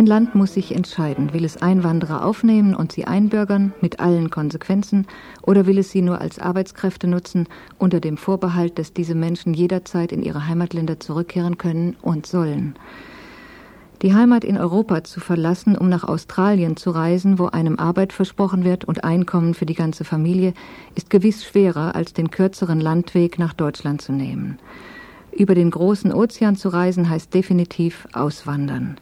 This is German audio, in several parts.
Ein Land muss sich entscheiden, will es Einwanderer aufnehmen und sie einbürgern mit allen Konsequenzen oder will es sie nur als Arbeitskräfte nutzen unter dem Vorbehalt, dass diese Menschen jederzeit in ihre Heimatländer zurückkehren können und sollen. Die Heimat in Europa zu verlassen, um nach Australien zu reisen, wo einem Arbeit versprochen wird und Einkommen für die ganze Familie, ist gewiss schwerer, als den kürzeren Landweg nach Deutschland zu nehmen. Über den großen Ozean zu reisen heißt definitiv auswandern.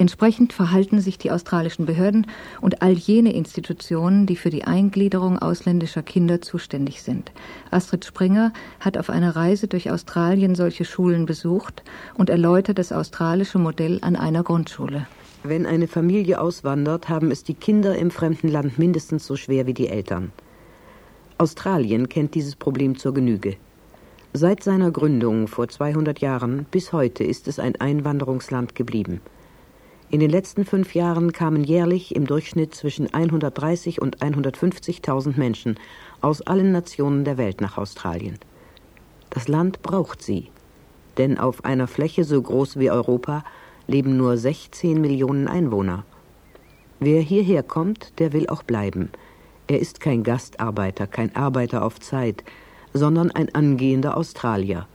Entsprechend verhalten sich die australischen Behörden und all jene Institutionen, die für die Eingliederung ausländischer Kinder zuständig sind. Astrid Springer hat auf einer Reise durch Australien solche Schulen besucht und erläutert das australische Modell an einer Grundschule. Wenn eine Familie auswandert, haben es die Kinder im fremden Land mindestens so schwer wie die Eltern. Australien kennt dieses Problem zur Genüge. Seit seiner Gründung vor 200 Jahren bis heute ist es ein Einwanderungsland geblieben. In den letzten fünf Jahren kamen jährlich im Durchschnitt zwischen 130 und 150.000 Menschen aus allen Nationen der Welt nach Australien. Das Land braucht sie, denn auf einer Fläche so groß wie Europa leben nur 16 Millionen Einwohner. Wer hierher kommt, der will auch bleiben. Er ist kein Gastarbeiter, kein Arbeiter auf Zeit, sondern ein angehender Australier.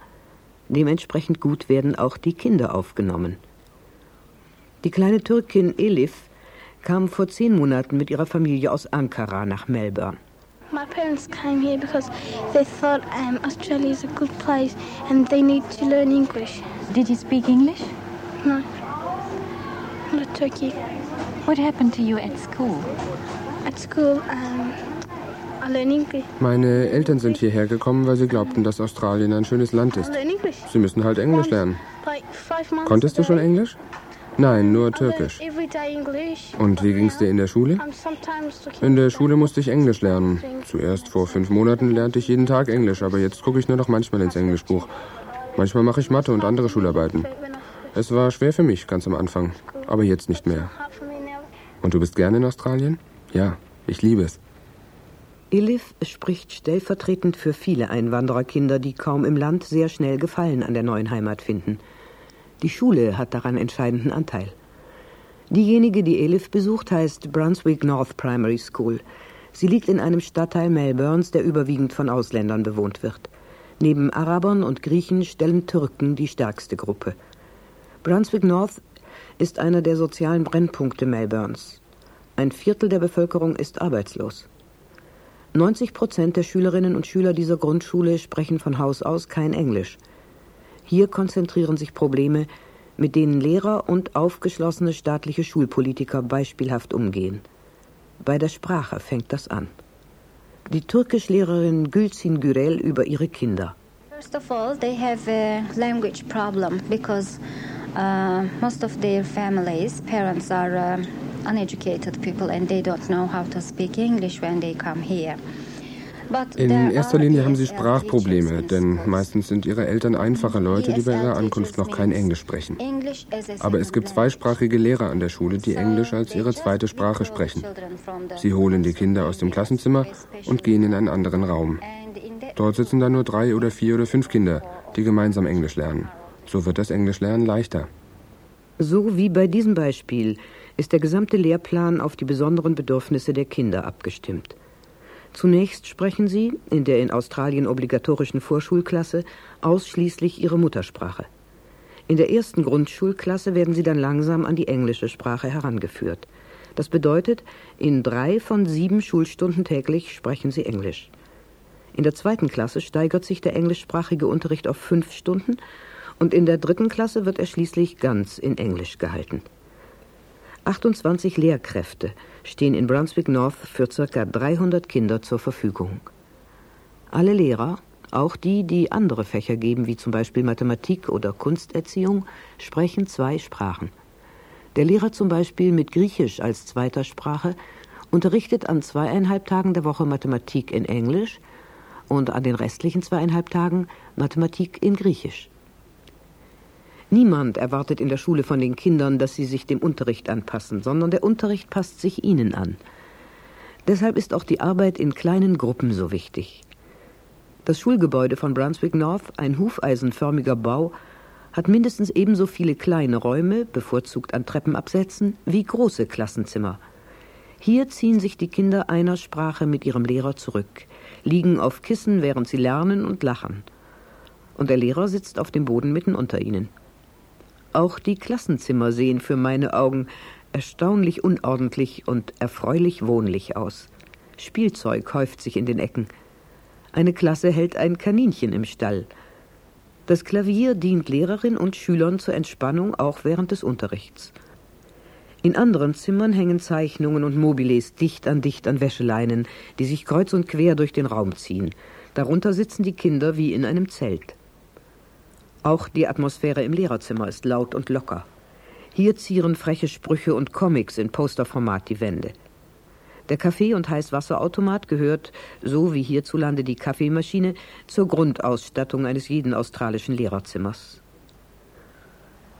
Dementsprechend gut werden auch die Kinder aufgenommen. Die kleine Türkin Elif kam vor zehn Monaten mit ihrer Familie aus Ankara nach Melbourne. My parents came here because they thought um, Australia is a good place and they need to learn English. Did you speak English? No, not Turkey. What happened to you at school? At school, um, I learn English. Meine Eltern sind hierher gekommen, weil sie glaubten, dass Australien ein schönes Land ist. I learn English. Sie müssen halt Englisch lernen. Konntest du schon. Englisch? Nein, nur Türkisch. Und wie ging's dir in der Schule? In der Schule musste ich Englisch lernen. Zuerst vor fünf Monaten lernte ich jeden Tag Englisch, aber jetzt gucke ich nur noch manchmal ins Englischbuch. Manchmal mache ich Mathe und andere Schularbeiten. Es war schwer für mich ganz am Anfang, aber jetzt nicht mehr. Und du bist gerne in Australien? Ja, ich liebe es. Elif spricht stellvertretend für viele Einwandererkinder, die kaum im Land sehr schnell Gefallen an der neuen Heimat finden. Die Schule hat daran entscheidenden Anteil. Diejenige, die Elif besucht, heißt Brunswick North Primary School. Sie liegt in einem Stadtteil Melbournes, der überwiegend von Ausländern bewohnt wird. Neben Arabern und Griechen stellen Türken die stärkste Gruppe. Brunswick North ist einer der sozialen Brennpunkte Melbournes. Ein Viertel der Bevölkerung ist arbeitslos. 90 Prozent der Schülerinnen und Schüler dieser Grundschule sprechen von Haus aus kein Englisch. Hier konzentrieren sich Probleme, mit denen Lehrer und aufgeschlossene staatliche Schulpolitiker beispielhaft umgehen. Bei der Sprache fängt das an. Die Türkischlehrerin Gülzin Gürel über ihre Kinder. First of all, they have a language problem because uh, most of their families, parents are uh, uneducated people and they don't know how to speak English when they come here. In erster Linie haben sie Sprachprobleme, denn meistens sind ihre Eltern einfache Leute, die bei ihrer Ankunft noch kein Englisch sprechen. Aber es gibt zweisprachige Lehrer an der Schule, die Englisch als ihre zweite Sprache sprechen. Sie holen die Kinder aus dem Klassenzimmer und gehen in einen anderen Raum. Dort sitzen dann nur drei oder vier oder fünf Kinder, die gemeinsam Englisch lernen. So wird das Englischlernen leichter. So wie bei diesem Beispiel ist der gesamte Lehrplan auf die besonderen Bedürfnisse der Kinder abgestimmt. Zunächst sprechen sie, in der in Australien obligatorischen Vorschulklasse, ausschließlich ihre Muttersprache. In der ersten Grundschulklasse werden sie dann langsam an die englische Sprache herangeführt. Das bedeutet, in drei von sieben Schulstunden täglich sprechen sie Englisch. In der zweiten Klasse steigert sich der englischsprachige Unterricht auf fünf Stunden und in der dritten Klasse wird er schließlich ganz in Englisch gehalten. 28 Lehrkräfte stehen in Brunswick North für ca. 300 Kinder zur Verfügung. Alle Lehrer, auch die, die andere Fächer geben, wie zum Beispiel Mathematik oder Kunsterziehung, sprechen zwei Sprachen. Der Lehrer zum Beispiel mit Griechisch als zweiter Sprache unterrichtet an zweieinhalb Tagen der Woche Mathematik in Englisch und an den restlichen zweieinhalb Tagen Mathematik in Griechisch. Niemand erwartet in der Schule von den Kindern, dass sie sich dem Unterricht anpassen, sondern der Unterricht passt sich ihnen an. Deshalb ist auch die Arbeit in kleinen Gruppen so wichtig. Das Schulgebäude von Brunswick North, ein hufeisenförmiger Bau, hat mindestens ebenso viele kleine Räume, bevorzugt an Treppenabsätzen, wie große Klassenzimmer. Hier ziehen sich die Kinder einer Sprache mit ihrem Lehrer zurück, liegen auf Kissen, während sie lernen und lachen. Und der Lehrer sitzt auf dem Boden mitten unter ihnen. Auch die Klassenzimmer sehen für meine Augen erstaunlich unordentlich und erfreulich wohnlich aus. Spielzeug häuft sich in den Ecken. Eine Klasse hält ein Kaninchen im Stall. Das Klavier dient Lehrerin und Schülern zur Entspannung auch während des Unterrichts. In anderen Zimmern hängen Zeichnungen und Mobiles dicht an dicht an Wäscheleinen, die sich kreuz und quer durch den Raum ziehen. Darunter sitzen die Kinder wie in einem Zelt. Auch die Atmosphäre im Lehrerzimmer ist laut und locker. Hier zieren freche Sprüche und Comics in Posterformat die Wände. Der Kaffee- und Heißwasserautomat gehört, so wie hierzulande die Kaffeemaschine, zur Grundausstattung eines jeden australischen Lehrerzimmers.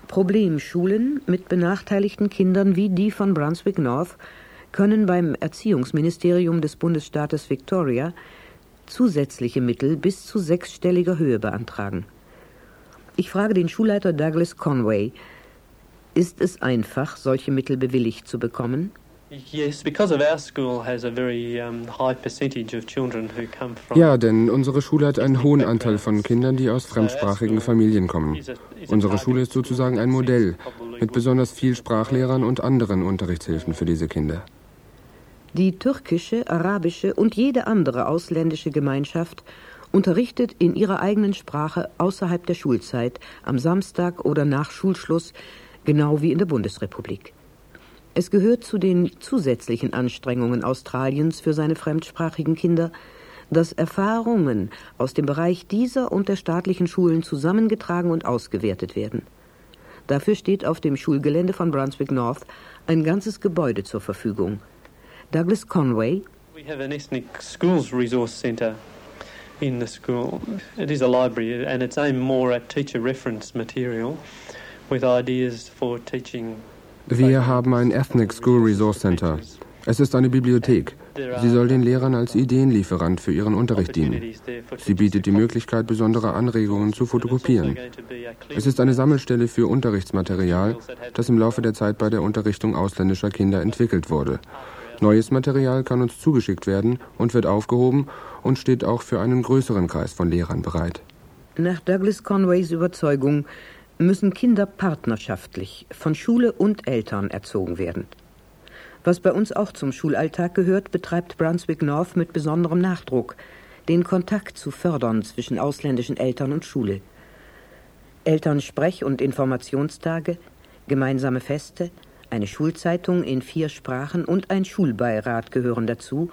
Problemschulen mit benachteiligten Kindern wie die von Brunswick North können beim Erziehungsministerium des Bundesstaates Victoria zusätzliche Mittel bis zu sechsstelliger Höhe beantragen. Ich frage den Schulleiter Douglas Conway, ist es einfach, solche Mittel bewilligt zu bekommen? Ja, denn unsere Schule hat einen hohen Anteil von Kindern, die aus fremdsprachigen Familien kommen. Unsere Schule ist sozusagen ein Modell mit besonders viel Sprachlehrern und anderen Unterrichtshilfen für diese Kinder. Die türkische, arabische und jede andere ausländische Gemeinschaft unterrichtet in ihrer eigenen Sprache außerhalb der Schulzeit, am Samstag oder nach Schulschluss, genau wie in der Bundesrepublik. Es gehört zu den zusätzlichen Anstrengungen Australiens für seine fremdsprachigen Kinder, dass Erfahrungen aus dem Bereich dieser und der staatlichen Schulen zusammengetragen und ausgewertet werden. Dafür steht auf dem Schulgelände von Brunswick North ein ganzes Gebäude zur Verfügung. Douglas Conway We have an ethnic schools resource center in the school. It is a library and it's aimed more at teacher reference material with ideas for teaching wir haben ein Ethnic School Resource Center. Es ist eine Bibliothek. Sie soll den Lehrern als Ideenlieferant für ihren Unterricht dienen. Sie bietet die Möglichkeit, besondere Anregungen zu fotokopieren. Es ist eine Sammelstelle für Unterrichtsmaterial, das im Laufe der Zeit bei der Unterrichtung ausländischer Kinder entwickelt wurde. Neues Material kann uns zugeschickt werden und wird aufgehoben und steht auch für einen größeren Kreis von Lehrern bereit. Nach Douglas Conways Überzeugung müssen Kinder partnerschaftlich von Schule und Eltern erzogen werden. Was bei uns auch zum Schulalltag gehört, betreibt Brunswick North mit besonderem Nachdruck, den Kontakt zu fördern zwischen ausländischen Eltern und Schule. Elternsprech- und Informationstage, gemeinsame Feste, eine Schulzeitung in vier Sprachen und ein Schulbeirat gehören dazu,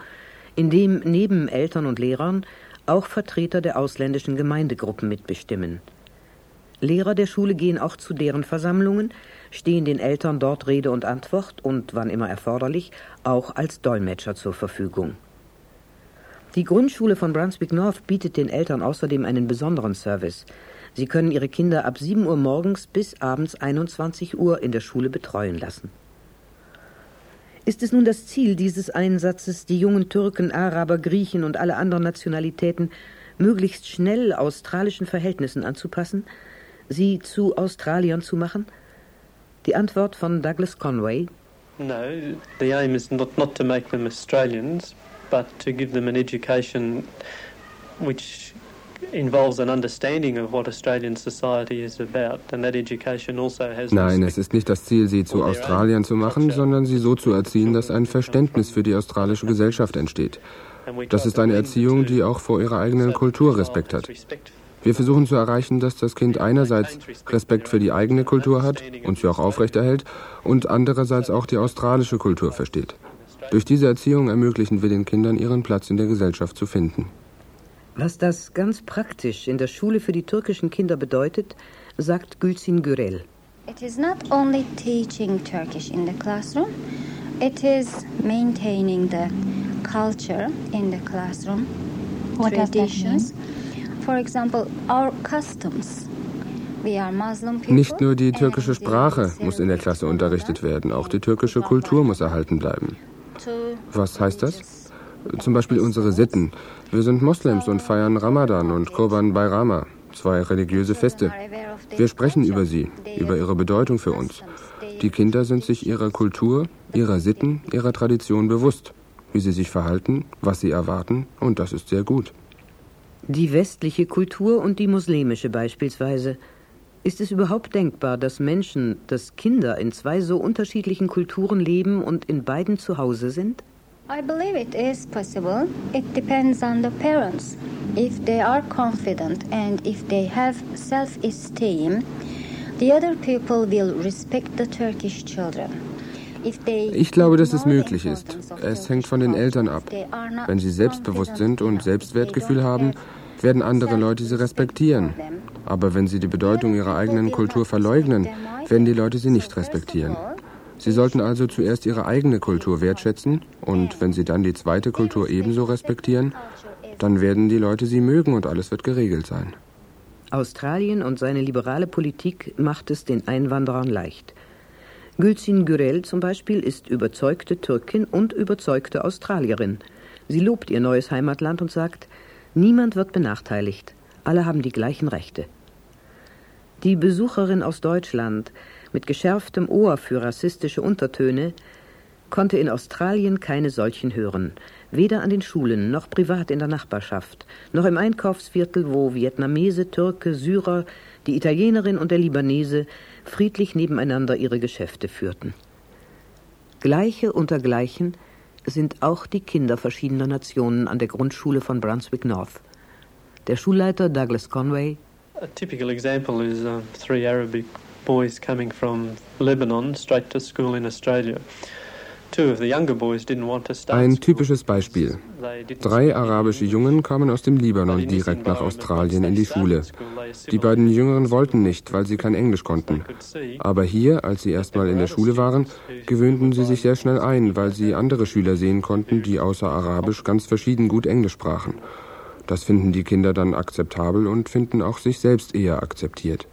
in dem neben Eltern und Lehrern auch Vertreter der ausländischen Gemeindegruppen mitbestimmen. Lehrer der Schule gehen auch zu deren Versammlungen, stehen den Eltern dort Rede und Antwort und, wann immer erforderlich, auch als Dolmetscher zur Verfügung. Die Grundschule von Brunswick North bietet den Eltern außerdem einen besonderen Service. Sie können ihre Kinder ab 7 Uhr morgens bis abends 21 Uhr in der Schule betreuen lassen. Ist es nun das Ziel dieses Einsatzes, die jungen Türken, Araber, Griechen und alle anderen Nationalitäten möglichst schnell australischen Verhältnissen anzupassen, sie zu Australiern zu machen? Die Antwort von Douglas Conway. No, the aim is not, not to make them Australians, but to give them an education which also. Nein, es ist nicht das Ziel, sie zu Australiern zu machen, sondern sie so zu erziehen, dass ein Verständnis für die australische Gesellschaft entsteht. Das ist eine Erziehung, die auch vor ihrer eigenen Kultur Respekt hat. Wir versuchen zu erreichen, dass das Kind einerseits Respekt für die eigene Kultur hat und sie auch aufrechterhält und andererseits auch die australische Kultur versteht. Durch diese Erziehung ermöglichen wir den Kindern ihren Platz in der Gesellschaft zu finden. Was das ganz praktisch in der Schule für die türkischen Kinder bedeutet, sagt Gülsin Gürel. It is not only teaching Turkish in the classroom, it is maintaining the culture in the classroom, What traditions. For example, our customs. We are Muslim people Nicht nur die türkische Sprache muss in der Klasse unterrichtet werden, auch die türkische Kultur muss erhalten bleiben. Was heißt das? Zum Beispiel unsere Sitten. Wir sind Moslems und feiern Ramadan und Kurban Bayrama, zwei religiöse Feste. Wir sprechen über sie, über ihre Bedeutung für uns. Die Kinder sind sich ihrer Kultur, ihrer Sitten, ihrer Tradition bewusst, wie sie sich verhalten, was sie erwarten, und das ist sehr gut. Die westliche Kultur und die muslimische beispielsweise. Ist es überhaupt denkbar, dass Menschen, dass Kinder in zwei so unterschiedlichen Kulturen leben und in beiden zu Hause sind? I believe it is possible. It depends on the parents. If they are confident and if they have self-esteem, the other people will respect the Turkish children. Ich glaube, dass es möglich ist. Es hängt von den Eltern ab. Wenn sie selbstbewusst sind und Selbstwertgefühl haben, werden andere Leute sie respektieren. Aber wenn sie die Bedeutung ihrer eigenen Kultur verleugnen, werden die Leute sie nicht respektieren. Sie sollten also zuerst ihre eigene Kultur wertschätzen und wenn sie dann die zweite Kultur ebenso respektieren, dann werden die Leute sie mögen und alles wird geregelt sein. Australien und seine liberale Politik macht es den Einwanderern leicht. Gülzin Gürel zum Beispiel ist überzeugte Türkin und überzeugte Australierin. Sie lobt ihr neues Heimatland und sagt, niemand wird benachteiligt, alle haben die gleichen Rechte. Die Besucherin aus Deutschland mit geschärftem Ohr für rassistische Untertöne konnte in Australien keine solchen hören, weder an den Schulen noch privat in der Nachbarschaft, noch im Einkaufsviertel, wo Vietnamese, Türke, Syrer, die Italienerin und der Libanese friedlich nebeneinander ihre Geschäfte führten. Gleiche unter Gleichen sind auch die Kinder verschiedener Nationen an der Grundschule von Brunswick North. Der Schulleiter Douglas Conway A typical example is uh, three Arabic boys coming from Lebanon straight to school in Australia. Ein typisches Beispiel. Drei arabische Jungen kamen aus dem Libanon direkt nach Australien in die Schule. Die beiden Jüngeren wollten nicht, weil sie kein Englisch konnten. Aber hier, als sie erstmal in der Schule waren, gewöhnten sie sich sehr schnell ein, weil sie andere Schüler sehen konnten, die außer Arabisch ganz verschieden gut Englisch sprachen. Das finden die Kinder dann akzeptabel und finden auch sich selbst eher akzeptiert.